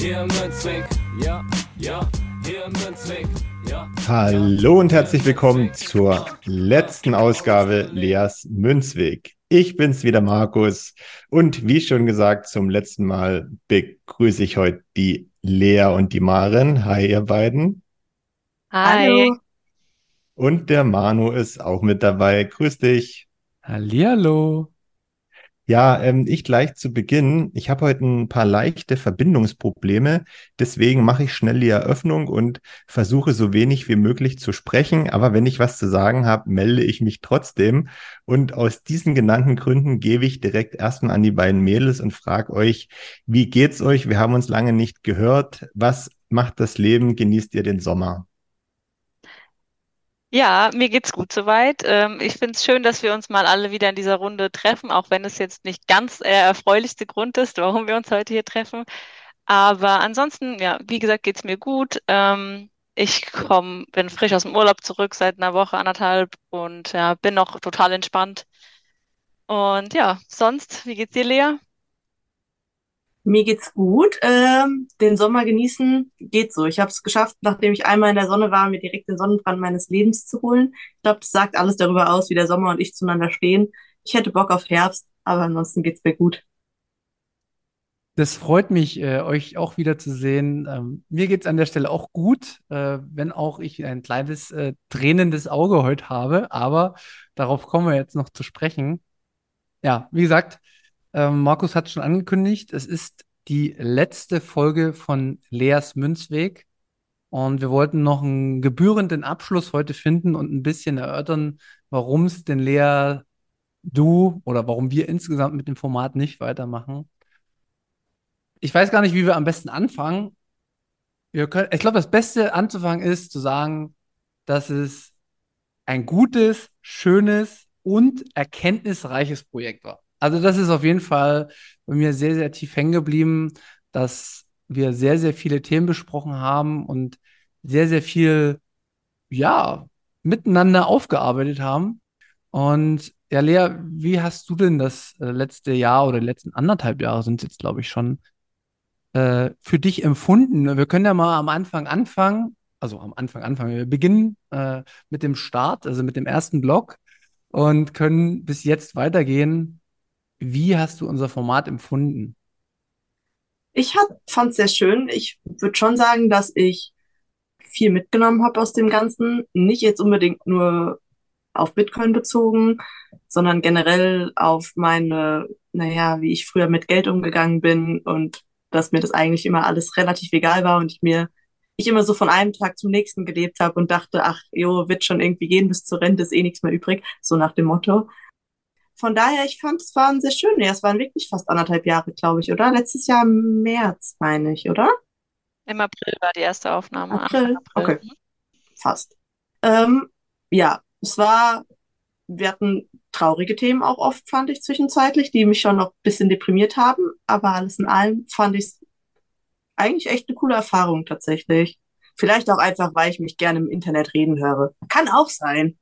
Hier im Münzweg, ja, ja, hier im Münzweg, ja. Hallo und herzlich willkommen zur letzten Ausgabe Leas Münzweg. Ich bin's wieder, Markus. Und wie schon gesagt, zum letzten Mal begrüße ich heute die Lea und die Maren. Hi, ihr beiden. Hi. Und der Manu ist auch mit dabei. Grüß dich. Hallihallo. Ja, ähm, ich gleich zu Beginn. Ich habe heute ein paar leichte Verbindungsprobleme. Deswegen mache ich schnell die Eröffnung und versuche so wenig wie möglich zu sprechen. Aber wenn ich was zu sagen habe, melde ich mich trotzdem. Und aus diesen genannten Gründen gebe ich direkt erstmal an die beiden Mädels und frage euch, wie geht's euch? Wir haben uns lange nicht gehört. Was macht das Leben? Genießt ihr den Sommer? Ja, mir geht's gut soweit. Ähm, ich finde es schön, dass wir uns mal alle wieder in dieser Runde treffen, auch wenn es jetzt nicht ganz der erfreulichste Grund ist, warum wir uns heute hier treffen. Aber ansonsten, ja, wie gesagt, geht's mir gut. Ähm, ich komm, bin frisch aus dem Urlaub zurück seit einer Woche, anderthalb und ja, bin noch total entspannt. Und ja, sonst, wie geht's dir, Lea? Mir geht's gut. Ähm, den Sommer genießen geht so. Ich habe es geschafft, nachdem ich einmal in der Sonne war, mir direkt den Sonnenbrand meines Lebens zu holen. Ich glaube, das sagt alles darüber aus, wie der Sommer und ich zueinander stehen. Ich hätte Bock auf Herbst, aber ansonsten geht's mir gut. Das freut mich, äh, euch auch wieder zu sehen. Ähm, mir geht's an der Stelle auch gut, äh, wenn auch ich ein kleines äh, tränendes Auge heute habe. Aber darauf kommen wir jetzt noch zu sprechen. Ja, wie gesagt, ähm, Markus hat schon angekündigt, es ist die letzte Folge von Leas Münzweg. Und wir wollten noch einen gebührenden Abschluss heute finden und ein bisschen erörtern, warum es denn Lea, du oder warum wir insgesamt mit dem Format nicht weitermachen. Ich weiß gar nicht, wie wir am besten anfangen. Können, ich glaube, das Beste anzufangen ist zu sagen, dass es ein gutes, schönes und erkenntnisreiches Projekt war. Also das ist auf jeden Fall bei mir sehr, sehr tief hängen geblieben, dass wir sehr, sehr viele Themen besprochen haben und sehr, sehr viel, ja, miteinander aufgearbeitet haben. Und ja, Lea, wie hast du denn das äh, letzte Jahr oder die letzten anderthalb Jahre sind es jetzt, glaube ich, schon äh, für dich empfunden? Wir können ja mal am Anfang anfangen, also am Anfang anfangen. Wir beginnen äh, mit dem Start, also mit dem ersten Block und können bis jetzt weitergehen. Wie hast du unser Format empfunden? Ich fand es sehr schön. Ich würde schon sagen, dass ich viel mitgenommen habe aus dem Ganzen. Nicht jetzt unbedingt nur auf Bitcoin bezogen, sondern generell auf meine, naja, wie ich früher mit Geld umgegangen bin und dass mir das eigentlich immer alles relativ egal war und ich mir, ich immer so von einem Tag zum nächsten gelebt habe und dachte, ach, jo, wird schon irgendwie gehen, bis zur Rente ist eh nichts mehr übrig, so nach dem Motto von daher, ich fand, es waren sehr schön. Ja, es waren wirklich fast anderthalb Jahre, glaube ich, oder? Letztes Jahr im März, meine ich, oder? Im April war die erste Aufnahme. April, April. okay. Fast. Ähm, ja, es war, wir hatten traurige Themen auch oft, fand ich zwischenzeitlich, die mich schon noch ein bisschen deprimiert haben. Aber alles in allem fand ich es eigentlich echt eine coole Erfahrung tatsächlich. Vielleicht auch einfach, weil ich mich gerne im Internet reden höre. Kann auch sein.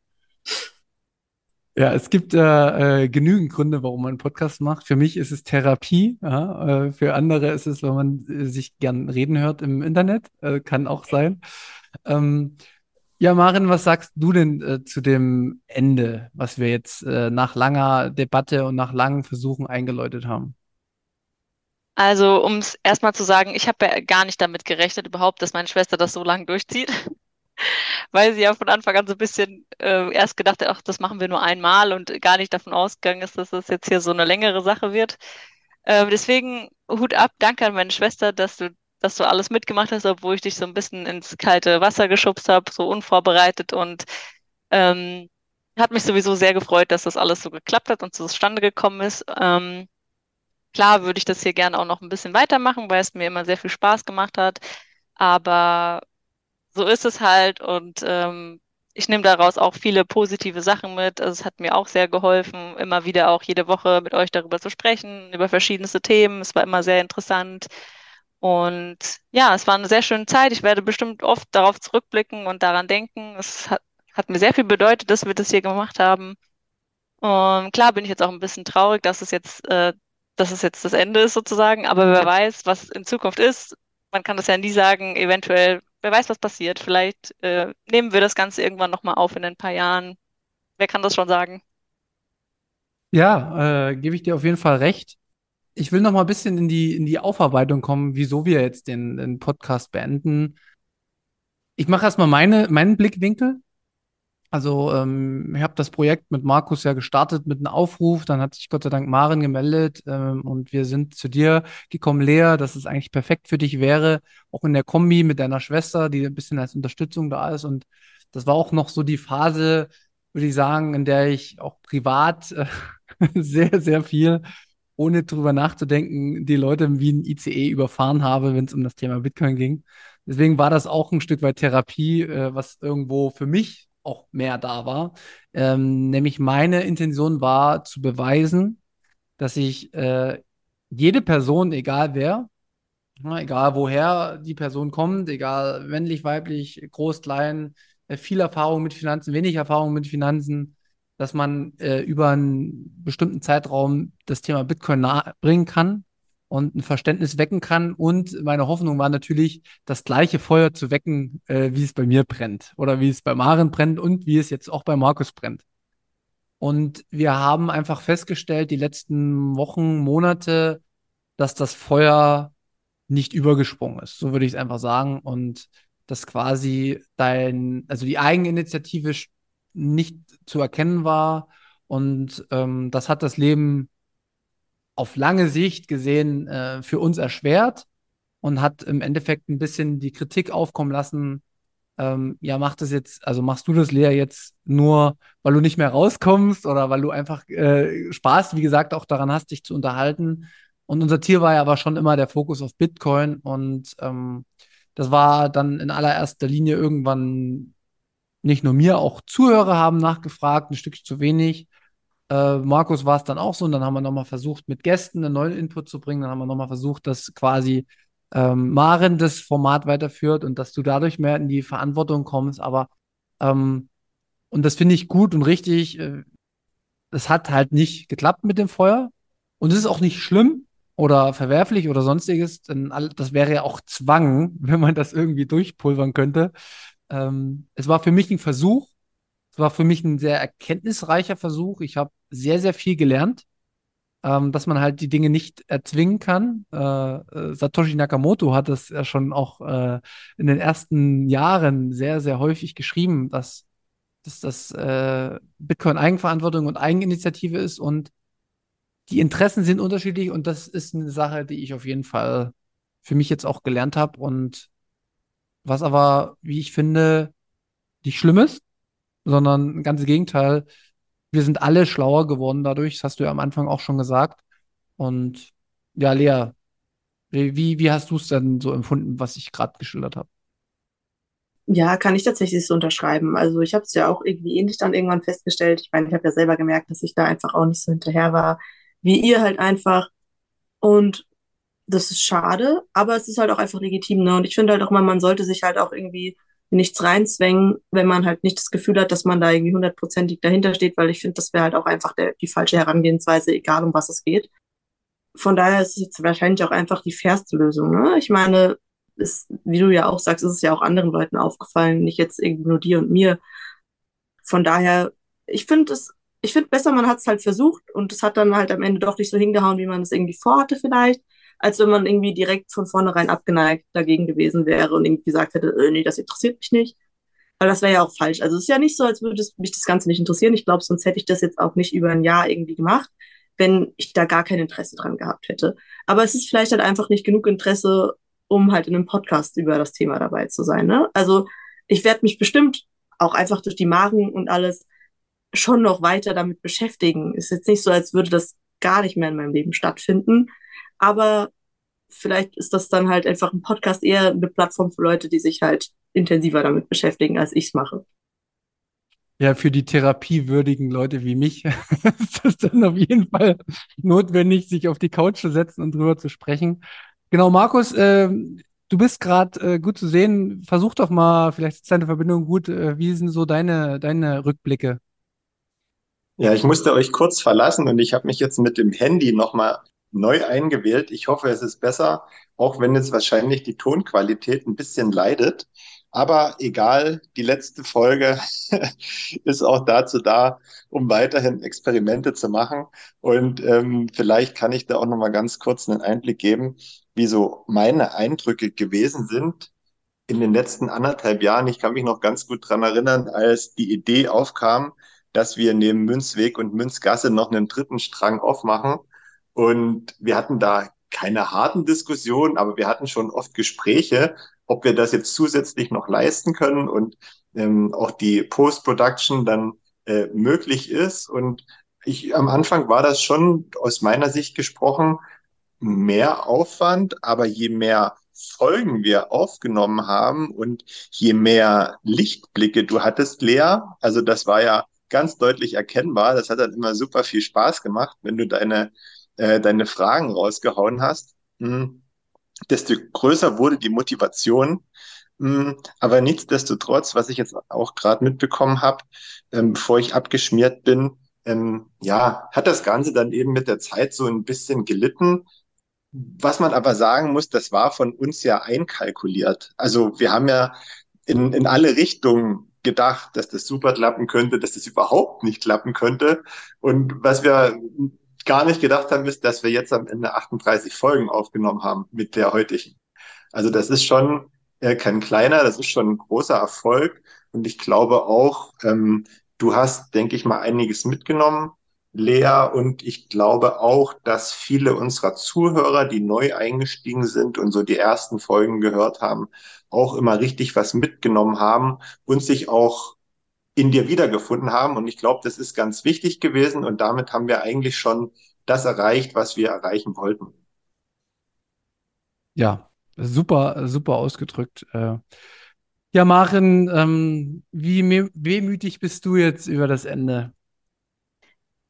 Ja, es gibt äh, äh, genügend Gründe, warum man einen Podcast macht. Für mich ist es Therapie. Ja? Äh, für andere ist es, wenn man äh, sich gern reden hört im Internet. Äh, kann auch sein. Ähm, ja, Marin, was sagst du denn äh, zu dem Ende, was wir jetzt nach langer Debatte und nach langen Versuchen eingeläutet haben? Also, um es erstmal zu sagen, ich habe ja gar nicht damit gerechnet überhaupt, dass meine Schwester das so lange durchzieht weil sie ja von Anfang an so ein bisschen äh, erst gedacht hat, ach, das machen wir nur einmal und gar nicht davon ausgegangen ist, dass das jetzt hier so eine längere Sache wird. Äh, deswegen Hut ab, danke an meine Schwester, dass du, dass du alles mitgemacht hast, obwohl ich dich so ein bisschen ins kalte Wasser geschubst habe, so unvorbereitet und ähm, hat mich sowieso sehr gefreut, dass das alles so geklappt hat und zustande gekommen ist. Ähm, klar würde ich das hier gerne auch noch ein bisschen weitermachen, weil es mir immer sehr viel Spaß gemacht hat. Aber so ist es halt und ähm, ich nehme daraus auch viele positive Sachen mit. Also es hat mir auch sehr geholfen, immer wieder auch jede Woche mit euch darüber zu sprechen, über verschiedenste Themen. Es war immer sehr interessant. Und ja, es war eine sehr schöne Zeit. Ich werde bestimmt oft darauf zurückblicken und daran denken. Es hat, hat mir sehr viel bedeutet, dass wir das hier gemacht haben. Und klar bin ich jetzt auch ein bisschen traurig, dass es jetzt, äh, dass es jetzt das Ende ist sozusagen. Aber wer weiß, was in Zukunft ist. Man kann das ja nie sagen. Eventuell, wer weiß, was passiert. Vielleicht äh, nehmen wir das Ganze irgendwann nochmal auf in ein paar Jahren. Wer kann das schon sagen? Ja, äh, gebe ich dir auf jeden Fall recht. Ich will noch mal ein bisschen in die, in die Aufarbeitung kommen, wieso wir jetzt den, den Podcast beenden. Ich mache erstmal meine, meinen Blickwinkel. Also ähm, ich habe das Projekt mit Markus ja gestartet mit einem Aufruf, dann hat sich Gott sei Dank Maren gemeldet ähm, und wir sind zu dir gekommen, Lea, dass es eigentlich perfekt für dich wäre, auch in der Kombi mit deiner Schwester, die ein bisschen als Unterstützung da ist. Und das war auch noch so die Phase, würde ich sagen, in der ich auch privat äh, sehr, sehr viel, ohne drüber nachzudenken, die Leute wie ein ICE überfahren habe, wenn es um das Thema Bitcoin ging. Deswegen war das auch ein Stück weit Therapie, äh, was irgendwo für mich auch mehr da war. Ähm, nämlich meine Intention war zu beweisen, dass ich äh, jede Person, egal wer, egal woher die Person kommt, egal männlich, weiblich, groß, klein, äh, viel Erfahrung mit Finanzen, wenig Erfahrung mit Finanzen, dass man äh, über einen bestimmten Zeitraum das Thema Bitcoin bringen kann und ein Verständnis wecken kann. Und meine Hoffnung war natürlich, das gleiche Feuer zu wecken, äh, wie es bei mir brennt oder wie es bei Maren brennt und wie es jetzt auch bei Markus brennt. Und wir haben einfach festgestellt, die letzten Wochen, Monate, dass das Feuer nicht übergesprungen ist. So würde ich es einfach sagen. Und dass quasi dein, also die Eigeninitiative nicht zu erkennen war. Und ähm, das hat das Leben auf lange Sicht gesehen äh, für uns erschwert und hat im Endeffekt ein bisschen die Kritik aufkommen lassen. Ähm, ja, mach das jetzt, also machst du das, Lea, jetzt nur, weil du nicht mehr rauskommst oder weil du einfach äh, Spaß, wie gesagt, auch daran hast, dich zu unterhalten. Und unser Ziel war ja aber schon immer der Fokus auf Bitcoin und ähm, das war dann in allererster Linie irgendwann nicht nur mir, auch Zuhörer haben nachgefragt, ein Stück zu wenig. Äh, Markus war es dann auch so und dann haben wir nochmal versucht, mit Gästen einen neuen Input zu bringen. Dann haben wir nochmal versucht, dass quasi ähm, Maren das Format weiterführt und dass du dadurch mehr in die Verantwortung kommst. Aber ähm, und das finde ich gut und richtig. Äh, es hat halt nicht geklappt mit dem Feuer und es ist auch nicht schlimm oder verwerflich oder sonstiges, denn das wäre ja auch Zwang, wenn man das irgendwie durchpulvern könnte. Ähm, es war für mich ein Versuch, es war für mich ein sehr erkenntnisreicher Versuch. Ich habe sehr, sehr viel gelernt, ähm, dass man halt die Dinge nicht erzwingen kann. Äh, äh, Satoshi Nakamoto hat das ja schon auch äh, in den ersten Jahren sehr, sehr häufig geschrieben, dass, dass das äh, Bitcoin Eigenverantwortung und Eigeninitiative ist und die Interessen sind unterschiedlich und das ist eine Sache, die ich auf jeden Fall für mich jetzt auch gelernt habe und was aber, wie ich finde, nicht schlimm ist, sondern ganz im Gegenteil. Wir sind alle schlauer geworden dadurch. Das hast du ja am Anfang auch schon gesagt. Und ja, Lea, wie, wie hast du es denn so empfunden, was ich gerade geschildert habe? Ja, kann ich tatsächlich so unterschreiben. Also ich habe es ja auch irgendwie ähnlich dann irgendwann festgestellt. Ich meine, ich habe ja selber gemerkt, dass ich da einfach auch nicht so hinterher war, wie ihr halt einfach. Und das ist schade, aber es ist halt auch einfach legitim. Ne? Und ich finde halt auch mal, man sollte sich halt auch irgendwie nichts reinzwängen, wenn man halt nicht das Gefühl hat, dass man da irgendwie hundertprozentig dahinter steht, weil ich finde, das wäre halt auch einfach der, die falsche Herangehensweise, egal um was es geht. Von daher ist es jetzt wahrscheinlich auch einfach die fairste Lösung. Ne? Ich meine, ist, wie du ja auch sagst, ist es ja auch anderen Leuten aufgefallen, nicht jetzt irgendwie nur dir und mir. Von daher, ich finde es, ich finde besser, man hat es halt versucht und es hat dann halt am Ende doch nicht so hingehauen, wie man es irgendwie vorhatte vielleicht als wenn man irgendwie direkt von vornherein abgeneigt dagegen gewesen wäre und irgendwie gesagt hätte, äh, nee, das interessiert mich nicht. Weil das wäre ja auch falsch. Also es ist ja nicht so, als würde mich das Ganze nicht interessieren. Ich glaube, sonst hätte ich das jetzt auch nicht über ein Jahr irgendwie gemacht, wenn ich da gar kein Interesse dran gehabt hätte. Aber es ist vielleicht halt einfach nicht genug Interesse, um halt in einem Podcast über das Thema dabei zu sein. Ne? Also ich werde mich bestimmt auch einfach durch die Magen und alles schon noch weiter damit beschäftigen. Ist jetzt nicht so, als würde das gar nicht mehr in meinem Leben stattfinden. Aber vielleicht ist das dann halt einfach ein Podcast eher eine Plattform für Leute, die sich halt intensiver damit beschäftigen, als ich es mache. Ja, für die therapiewürdigen Leute wie mich ist das dann auf jeden Fall notwendig, sich auf die Couch zu setzen und drüber zu sprechen. Genau, Markus, äh, du bist gerade äh, gut zu sehen. Versuch doch mal, vielleicht ist deine Verbindung gut. Äh, wie sind so deine, deine Rückblicke? Ja, ich musste euch kurz verlassen und ich habe mich jetzt mit dem Handy nochmal neu eingewählt. Ich hoffe, es ist besser, auch wenn jetzt wahrscheinlich die Tonqualität ein bisschen leidet. Aber egal, die letzte Folge ist auch dazu da, um weiterhin Experimente zu machen. Und ähm, vielleicht kann ich da auch noch mal ganz kurz einen Einblick geben, wie so meine Eindrücke gewesen sind in den letzten anderthalb Jahren. Ich kann mich noch ganz gut dran erinnern, als die Idee aufkam, dass wir neben Münzweg und Münzgasse noch einen dritten Strang aufmachen. Und wir hatten da keine harten Diskussionen, aber wir hatten schon oft Gespräche, ob wir das jetzt zusätzlich noch leisten können und ähm, auch die Post-Production dann äh, möglich ist. Und ich am Anfang war das schon aus meiner Sicht gesprochen mehr Aufwand, aber je mehr Folgen wir aufgenommen haben und je mehr Lichtblicke du hattest, Lea, also das war ja ganz deutlich erkennbar, das hat dann immer super viel Spaß gemacht, wenn du deine, äh, deine Fragen rausgehauen hast. Hm desto größer wurde die Motivation. Hm, aber nichtsdestotrotz, was ich jetzt auch gerade mitbekommen habe, ähm, bevor ich abgeschmiert bin, ähm, ja, hat das Ganze dann eben mit der Zeit so ein bisschen gelitten. Was man aber sagen muss, das war von uns ja einkalkuliert. Also wir haben ja in, in alle Richtungen gedacht, dass das super klappen könnte, dass das überhaupt nicht klappen könnte. Und was wir gar nicht gedacht haben, ist, dass wir jetzt am Ende 38 Folgen aufgenommen haben mit der heutigen. Also das ist schon äh, kein kleiner, das ist schon ein großer Erfolg. Und ich glaube auch, ähm, du hast, denke ich mal, einiges mitgenommen, Lea. Und ich glaube auch, dass viele unserer Zuhörer, die neu eingestiegen sind und so die ersten Folgen gehört haben, auch immer richtig was mitgenommen haben und sich auch in dir wiedergefunden haben. Und ich glaube, das ist ganz wichtig gewesen. Und damit haben wir eigentlich schon das erreicht, was wir erreichen wollten. Ja, super, super ausgedrückt. Äh. Ja, Maren, ähm, wie wehmütig bist du jetzt über das Ende?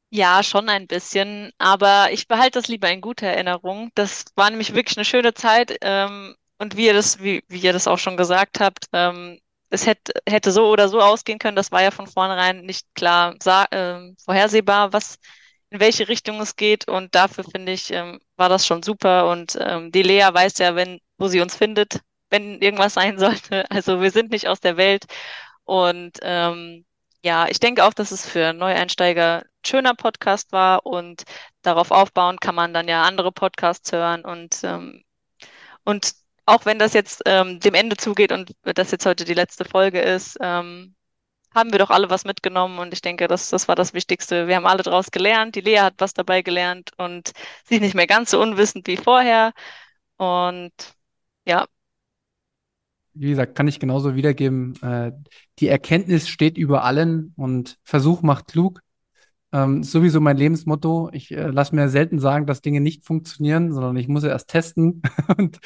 Ja, schon ein bisschen, aber ich behalte das lieber in guter Erinnerung. Das war nämlich wirklich eine schöne Zeit. Ähm, und wie ihr das, wie, wie ihr das auch schon gesagt habt, ähm, es hätte, hätte so oder so ausgehen können. Das war ja von vornherein nicht klar äh, vorhersehbar, was in welche Richtung es geht. Und dafür finde ich, ähm, war das schon super. Und ähm, die Lea weiß ja, wenn, wo sie uns findet, wenn irgendwas sein sollte. Also wir sind nicht aus der Welt. Und ähm, ja, ich denke auch, dass es für Neueinsteiger ein schöner Podcast war und darauf aufbauen kann man dann ja andere Podcasts hören und, ähm, und auch wenn das jetzt ähm, dem Ende zugeht und das jetzt heute die letzte Folge ist, ähm, haben wir doch alle was mitgenommen und ich denke, das, das war das Wichtigste. Wir haben alle daraus gelernt, die Lea hat was dabei gelernt und sie ist nicht mehr ganz so unwissend wie vorher. Und ja. Wie gesagt, kann ich genauso wiedergeben. Äh, die Erkenntnis steht über allen und Versuch macht klug. Ähm, sowieso mein Lebensmotto. Ich äh, lasse mir selten sagen, dass Dinge nicht funktionieren, sondern ich muss ja erst testen. und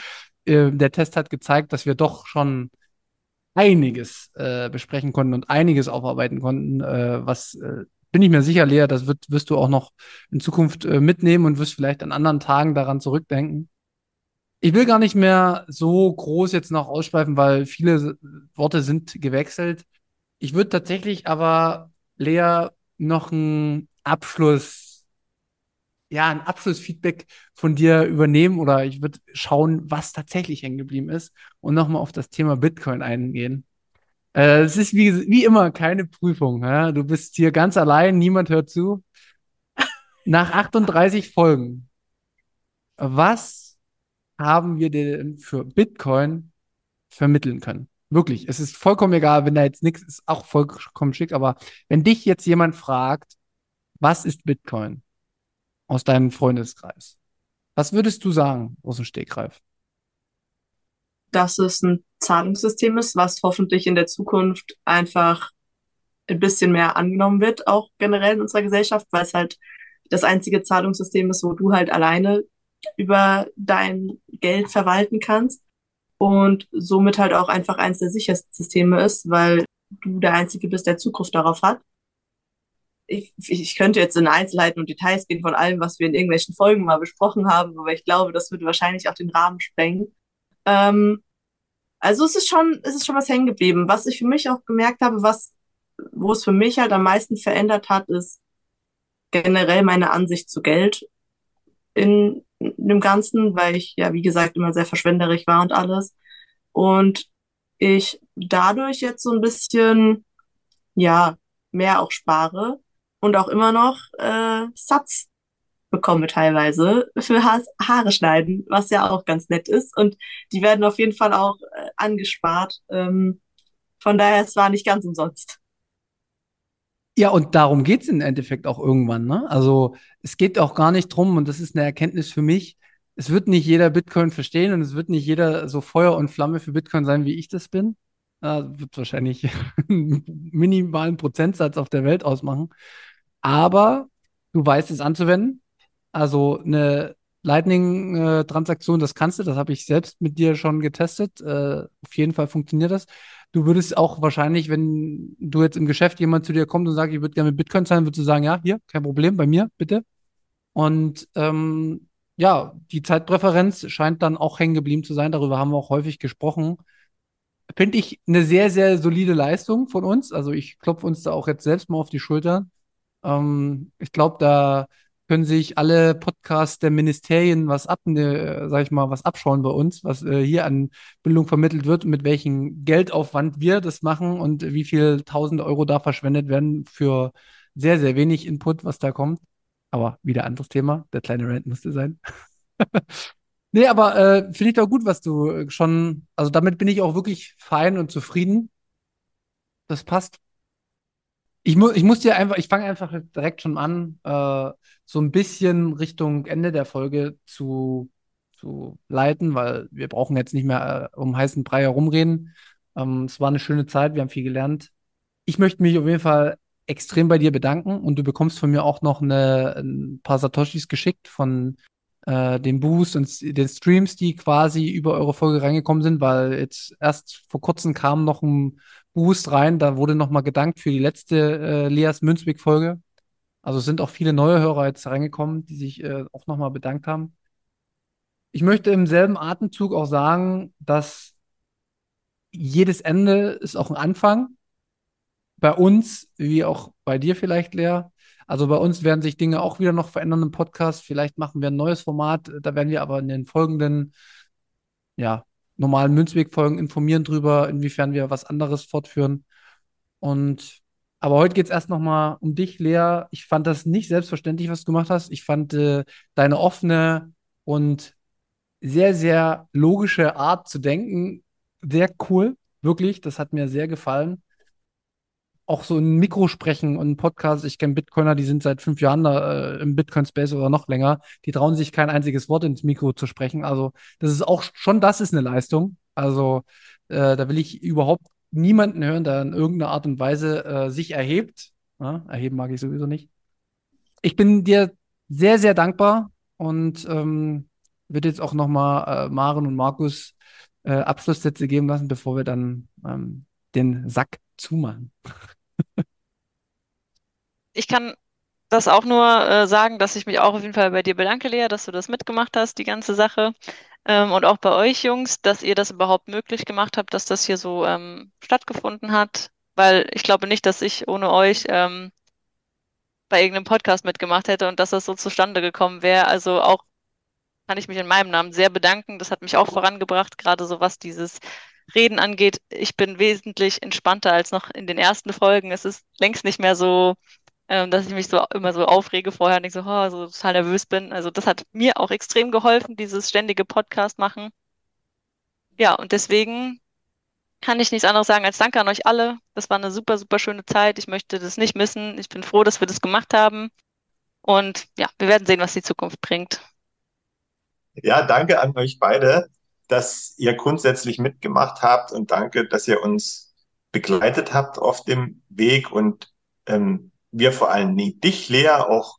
äh, der Test hat gezeigt, dass wir doch schon einiges äh, besprechen konnten und einiges aufarbeiten konnten, äh, was äh, bin ich mir sicher, Lea, das wird, wirst du auch noch in Zukunft äh, mitnehmen und wirst vielleicht an anderen Tagen daran zurückdenken. Ich will gar nicht mehr so groß jetzt noch ausschweifen, weil viele Worte sind gewechselt. Ich würde tatsächlich aber, Lea, noch einen Abschluss ja, ein Abschlussfeedback von dir übernehmen oder ich würde schauen, was tatsächlich hängen geblieben ist und nochmal auf das Thema Bitcoin eingehen. Äh, es ist wie, wie immer keine Prüfung. Ja? Du bist hier ganz allein, niemand hört zu. Nach 38 Folgen, was haben wir denn für Bitcoin vermitteln können? Wirklich, es ist vollkommen egal, wenn da jetzt nichts ist, auch vollkommen schick, aber wenn dich jetzt jemand fragt, was ist Bitcoin? Aus deinem Freundeskreis. Was würdest du sagen aus dem Stegreif? Dass es ein Zahlungssystem ist, was hoffentlich in der Zukunft einfach ein bisschen mehr angenommen wird, auch generell in unserer Gesellschaft, weil es halt das einzige Zahlungssystem ist, wo du halt alleine über dein Geld verwalten kannst und somit halt auch einfach eines der sichersten Systeme ist, weil du der Einzige bist, der Zugriff darauf hat. Ich, ich könnte jetzt in Einzelheiten und Details gehen von allem, was wir in irgendwelchen Folgen mal besprochen haben, aber ich glaube, das würde wahrscheinlich auch den Rahmen sprengen. Ähm, also es ist schon, es ist schon was hängen geblieben. Was ich für mich auch gemerkt habe, was, wo es für mich halt am meisten verändert hat, ist generell meine Ansicht zu Geld in, in dem Ganzen, weil ich ja, wie gesagt, immer sehr verschwenderig war und alles. Und ich dadurch jetzt so ein bisschen, ja, mehr auch spare und auch immer noch äh, Satz bekomme teilweise für ha Haare schneiden, was ja auch ganz nett ist. Und die werden auf jeden Fall auch äh, angespart. Ähm, von daher, es war nicht ganz umsonst. Ja, und darum geht's im Endeffekt auch irgendwann. Ne? Also es geht auch gar nicht drum, und das ist eine Erkenntnis für mich, es wird nicht jeder Bitcoin verstehen und es wird nicht jeder so Feuer und Flamme für Bitcoin sein, wie ich das bin. Äh, wird wahrscheinlich einen minimalen Prozentsatz auf der Welt ausmachen. Aber du weißt es anzuwenden. Also eine Lightning-Transaktion, das kannst du, das habe ich selbst mit dir schon getestet. Äh, auf jeden Fall funktioniert das. Du würdest auch wahrscheinlich, wenn du jetzt im Geschäft jemand zu dir kommt und sagt, ich würde gerne mit Bitcoin zahlen, würdest du sagen, ja, hier, kein Problem, bei mir, bitte. Und ähm, ja, die Zeitpräferenz scheint dann auch hängen geblieben zu sein. Darüber haben wir auch häufig gesprochen. Finde ich eine sehr, sehr solide Leistung von uns. Also ich klopfe uns da auch jetzt selbst mal auf die Schulter. Ähm, ich glaube, da können sich alle Podcasts der Ministerien was ab, ne, sag ich mal, was abschauen bei uns, was äh, hier an Bildung vermittelt wird mit welchem Geldaufwand wir das machen und wie viel tausend Euro da verschwendet werden für sehr, sehr wenig Input, was da kommt. Aber wieder anderes Thema. Der kleine Rant musste sein. nee, aber äh, finde ich doch gut, was du schon, also damit bin ich auch wirklich fein und zufrieden. Das passt. Ich, mu ich muss dir einfach, ich fange einfach direkt schon an, äh, so ein bisschen Richtung Ende der Folge zu, zu leiten, weil wir brauchen jetzt nicht mehr äh, um heißen Brei herumreden. Ähm, es war eine schöne Zeit, wir haben viel gelernt. Ich möchte mich auf jeden Fall extrem bei dir bedanken und du bekommst von mir auch noch eine, ein paar Satoshis geschickt von äh, den Boost und den Streams, die quasi über eure Folge reingekommen sind, weil jetzt erst vor kurzem kam noch ein Boost rein. Da wurde nochmal gedankt für die letzte äh, Leas Münzweg-Folge. Also sind auch viele neue Hörer jetzt reingekommen, die sich äh, auch nochmal bedankt haben. Ich möchte im selben Atemzug auch sagen, dass jedes Ende ist auch ein Anfang. Bei uns, wie auch bei dir vielleicht, Lea. Also bei uns werden sich Dinge auch wieder noch verändern im Podcast. Vielleicht machen wir ein neues Format. Da werden wir aber in den folgenden, ja, normalen Münzweg-Folgen informieren drüber, inwiefern wir was anderes fortführen. Und aber heute geht es erst nochmal um dich, Lea. Ich fand das nicht selbstverständlich, was du gemacht hast. Ich fand äh, deine offene und sehr, sehr logische Art zu denken sehr cool. Wirklich, das hat mir sehr gefallen. Auch so ein Mikro sprechen und ein Podcast. Ich kenne Bitcoiner, die sind seit fünf Jahren da, äh, im Bitcoin-Space oder noch länger. Die trauen sich kein einziges Wort ins Mikro zu sprechen. Also, das ist auch schon, das ist eine Leistung. Also, äh, da will ich überhaupt niemanden hören, der in irgendeiner Art und Weise äh, sich erhebt. Ja, erheben mag ich sowieso nicht. Ich bin dir sehr, sehr dankbar und ähm, würde jetzt auch nochmal äh, Maren und Markus äh, Abschlusssätze geben lassen, bevor wir dann ähm, den Sack zumachen. ich kann das auch nur äh, sagen, dass ich mich auch auf jeden Fall bei dir bedanke, Lea, dass du das mitgemacht hast, die ganze Sache. Ähm, und auch bei euch, Jungs, dass ihr das überhaupt möglich gemacht habt, dass das hier so ähm, stattgefunden hat. Weil ich glaube nicht, dass ich ohne euch ähm, bei irgendeinem Podcast mitgemacht hätte und dass das so zustande gekommen wäre. Also auch kann ich mich in meinem Namen sehr bedanken. Das hat mich auch vorangebracht, gerade so was dieses Reden angeht. Ich bin wesentlich entspannter als noch in den ersten Folgen. Es ist längst nicht mehr so ähm, dass ich mich so immer so aufrege vorher und ich so, oh, so total nervös bin. Also das hat mir auch extrem geholfen, dieses ständige Podcast machen. Ja, und deswegen kann ich nichts anderes sagen als Danke an euch alle. Das war eine super, super schöne Zeit. Ich möchte das nicht missen. Ich bin froh, dass wir das gemacht haben. Und ja, wir werden sehen, was die Zukunft bringt. Ja, danke an euch beide, dass ihr grundsätzlich mitgemacht habt und danke, dass ihr uns begleitet habt auf dem Weg und ähm, wir vor allem dich, Lea, auch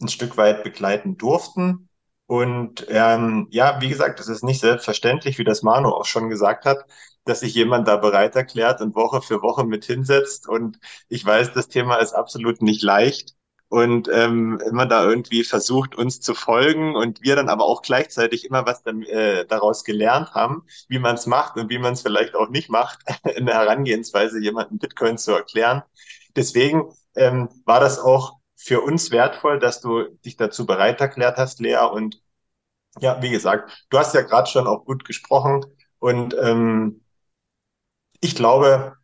ein Stück weit begleiten durften. Und ähm, ja, wie gesagt, es ist nicht selbstverständlich, wie das Manu auch schon gesagt hat, dass sich jemand da bereit erklärt und Woche für Woche mit hinsetzt. Und ich weiß, das Thema ist absolut nicht leicht und ähm, immer da irgendwie versucht, uns zu folgen und wir dann aber auch gleichzeitig immer was dann äh, daraus gelernt haben, wie man es macht und wie man es vielleicht auch nicht macht, in der Herangehensweise jemanden Bitcoin zu erklären. Deswegen ähm, war das auch für uns wertvoll, dass du dich dazu bereit erklärt hast, Lea. Und ja, wie gesagt, du hast ja gerade schon auch gut gesprochen und ähm, ich glaube,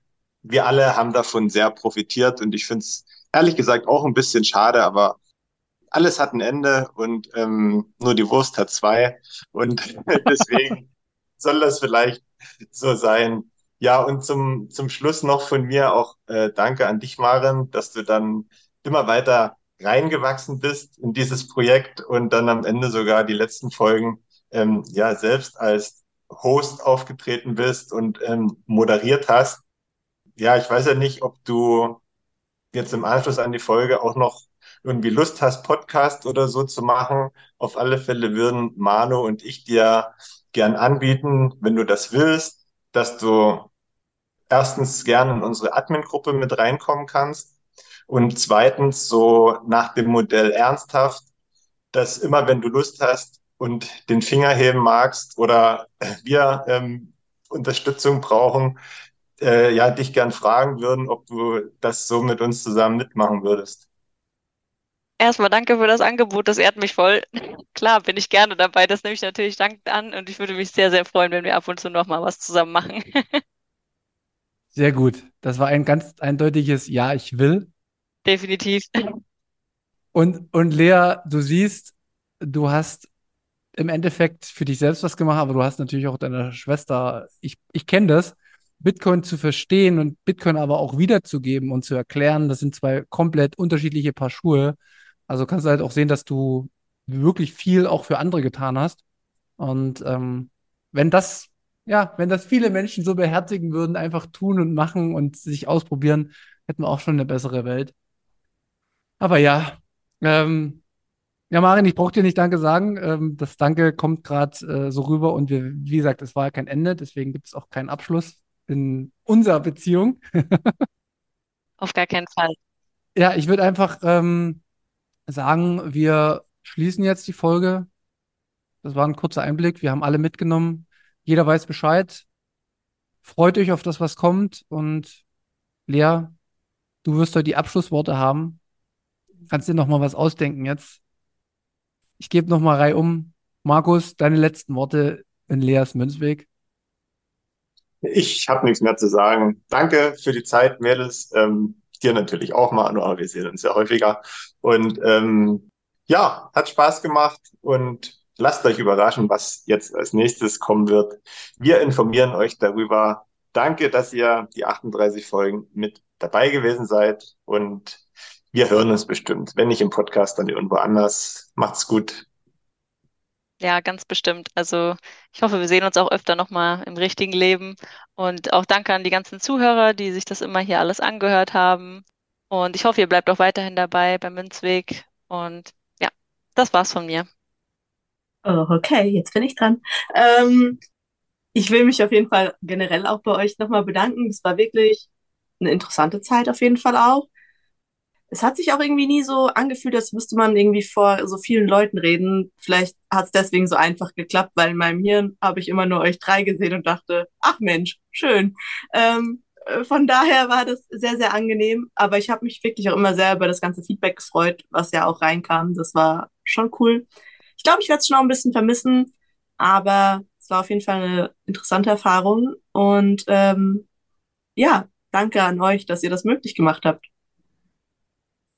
wir alle haben davon sehr profitiert und ich finde es ehrlich gesagt auch ein bisschen schade, aber alles hat ein Ende und ähm, nur die Wurst hat zwei. Und deswegen soll das vielleicht so sein. Ja, und zum, zum Schluss noch von mir auch äh, danke an dich, Maren, dass du dann immer weiter reingewachsen bist in dieses Projekt und dann am Ende sogar die letzten Folgen ähm, ja selbst als Host aufgetreten bist und ähm, moderiert hast. Ja, ich weiß ja nicht, ob du jetzt im Anschluss an die Folge auch noch irgendwie Lust hast, Podcast oder so zu machen. Auf alle Fälle würden Manu und ich dir gern anbieten, wenn du das willst, dass du erstens gerne in unsere Admin-Gruppe mit reinkommen kannst und zweitens so nach dem Modell ernsthaft, dass immer wenn du Lust hast und den Finger heben magst oder wir ähm, Unterstützung brauchen, äh, ja, dich gern fragen würden, ob du das so mit uns zusammen mitmachen würdest. Erstmal danke für das Angebot, das ehrt mich voll. Klar, bin ich gerne dabei, das nehme ich natürlich dankend an und ich würde mich sehr, sehr freuen, wenn wir ab und zu noch mal was zusammen machen. Sehr gut. Das war ein ganz eindeutiges Ja, ich will. Definitiv. Und, und Lea, du siehst, du hast im Endeffekt für dich selbst was gemacht, aber du hast natürlich auch deine Schwester, ich, ich kenne das, Bitcoin zu verstehen und Bitcoin aber auch wiederzugeben und zu erklären, das sind zwei komplett unterschiedliche Paar Schuhe. Also kannst du halt auch sehen, dass du wirklich viel auch für andere getan hast. Und ähm, wenn das, ja, wenn das viele Menschen so beherzigen würden, einfach tun und machen und sich ausprobieren, hätten wir auch schon eine bessere Welt. Aber ja, ähm, ja, Marin, ich brauche dir nicht Danke sagen. Ähm, das Danke kommt gerade äh, so rüber und wir, wie gesagt, es war ja kein Ende, deswegen gibt es auch keinen Abschluss in unserer Beziehung. Auf gar keinen Fall. Ja, ich würde einfach ähm, sagen, wir schließen jetzt die Folge. Das war ein kurzer Einblick. Wir haben alle mitgenommen. Jeder weiß Bescheid. Freut euch auf das, was kommt. Und Lea, du wirst heute die Abschlussworte haben. Kannst dir noch mal was ausdenken jetzt. Ich gebe noch mal um. Markus, deine letzten Worte in Leas Münzweg. Ich habe nichts mehr zu sagen. Danke für die Zeit, Mädels. Ähm, dir natürlich auch mal, aber wir sehen uns ja häufiger. Und ähm, ja, hat Spaß gemacht und lasst euch überraschen, was jetzt als nächstes kommen wird. Wir informieren euch darüber. Danke, dass ihr die 38 Folgen mit dabei gewesen seid und wir hören uns bestimmt. Wenn nicht im Podcast, dann irgendwo anders. Macht's gut. Ja, ganz bestimmt. Also ich hoffe, wir sehen uns auch öfter nochmal im richtigen Leben. Und auch danke an die ganzen Zuhörer, die sich das immer hier alles angehört haben. Und ich hoffe, ihr bleibt auch weiterhin dabei beim Münzweg. Und ja, das war's von mir. Oh, okay, jetzt bin ich dran. Ähm, ich will mich auf jeden Fall generell auch bei euch nochmal bedanken. Es war wirklich eine interessante Zeit auf jeden Fall auch es hat sich auch irgendwie nie so angefühlt, als müsste man irgendwie vor so vielen Leuten reden. Vielleicht hat es deswegen so einfach geklappt, weil in meinem Hirn habe ich immer nur euch drei gesehen und dachte, ach Mensch, schön. Ähm, äh, von daher war das sehr, sehr angenehm. Aber ich habe mich wirklich auch immer sehr über das ganze Feedback gefreut, was ja auch reinkam. Das war schon cool. Ich glaube, ich werde es schon auch ein bisschen vermissen, aber es war auf jeden Fall eine interessante Erfahrung. Und ähm, ja, danke an euch, dass ihr das möglich gemacht habt.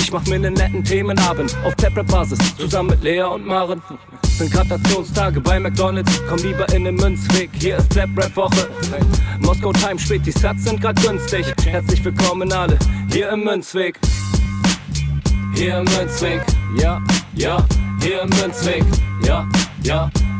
Ich mach mir nen netten Themenabend auf Tablet-Basis, zusammen mit Lea und Maren. sind Gratationstage bei McDonalds. Komm lieber in den Münzweg, hier ist Flap Rap Woche. Moskau Time spät, die Sats sind grad günstig. Herzlich willkommen alle hier im Münzweg. Hier im Münzweg, ja, ja, hier im Münzweg, ja, ja,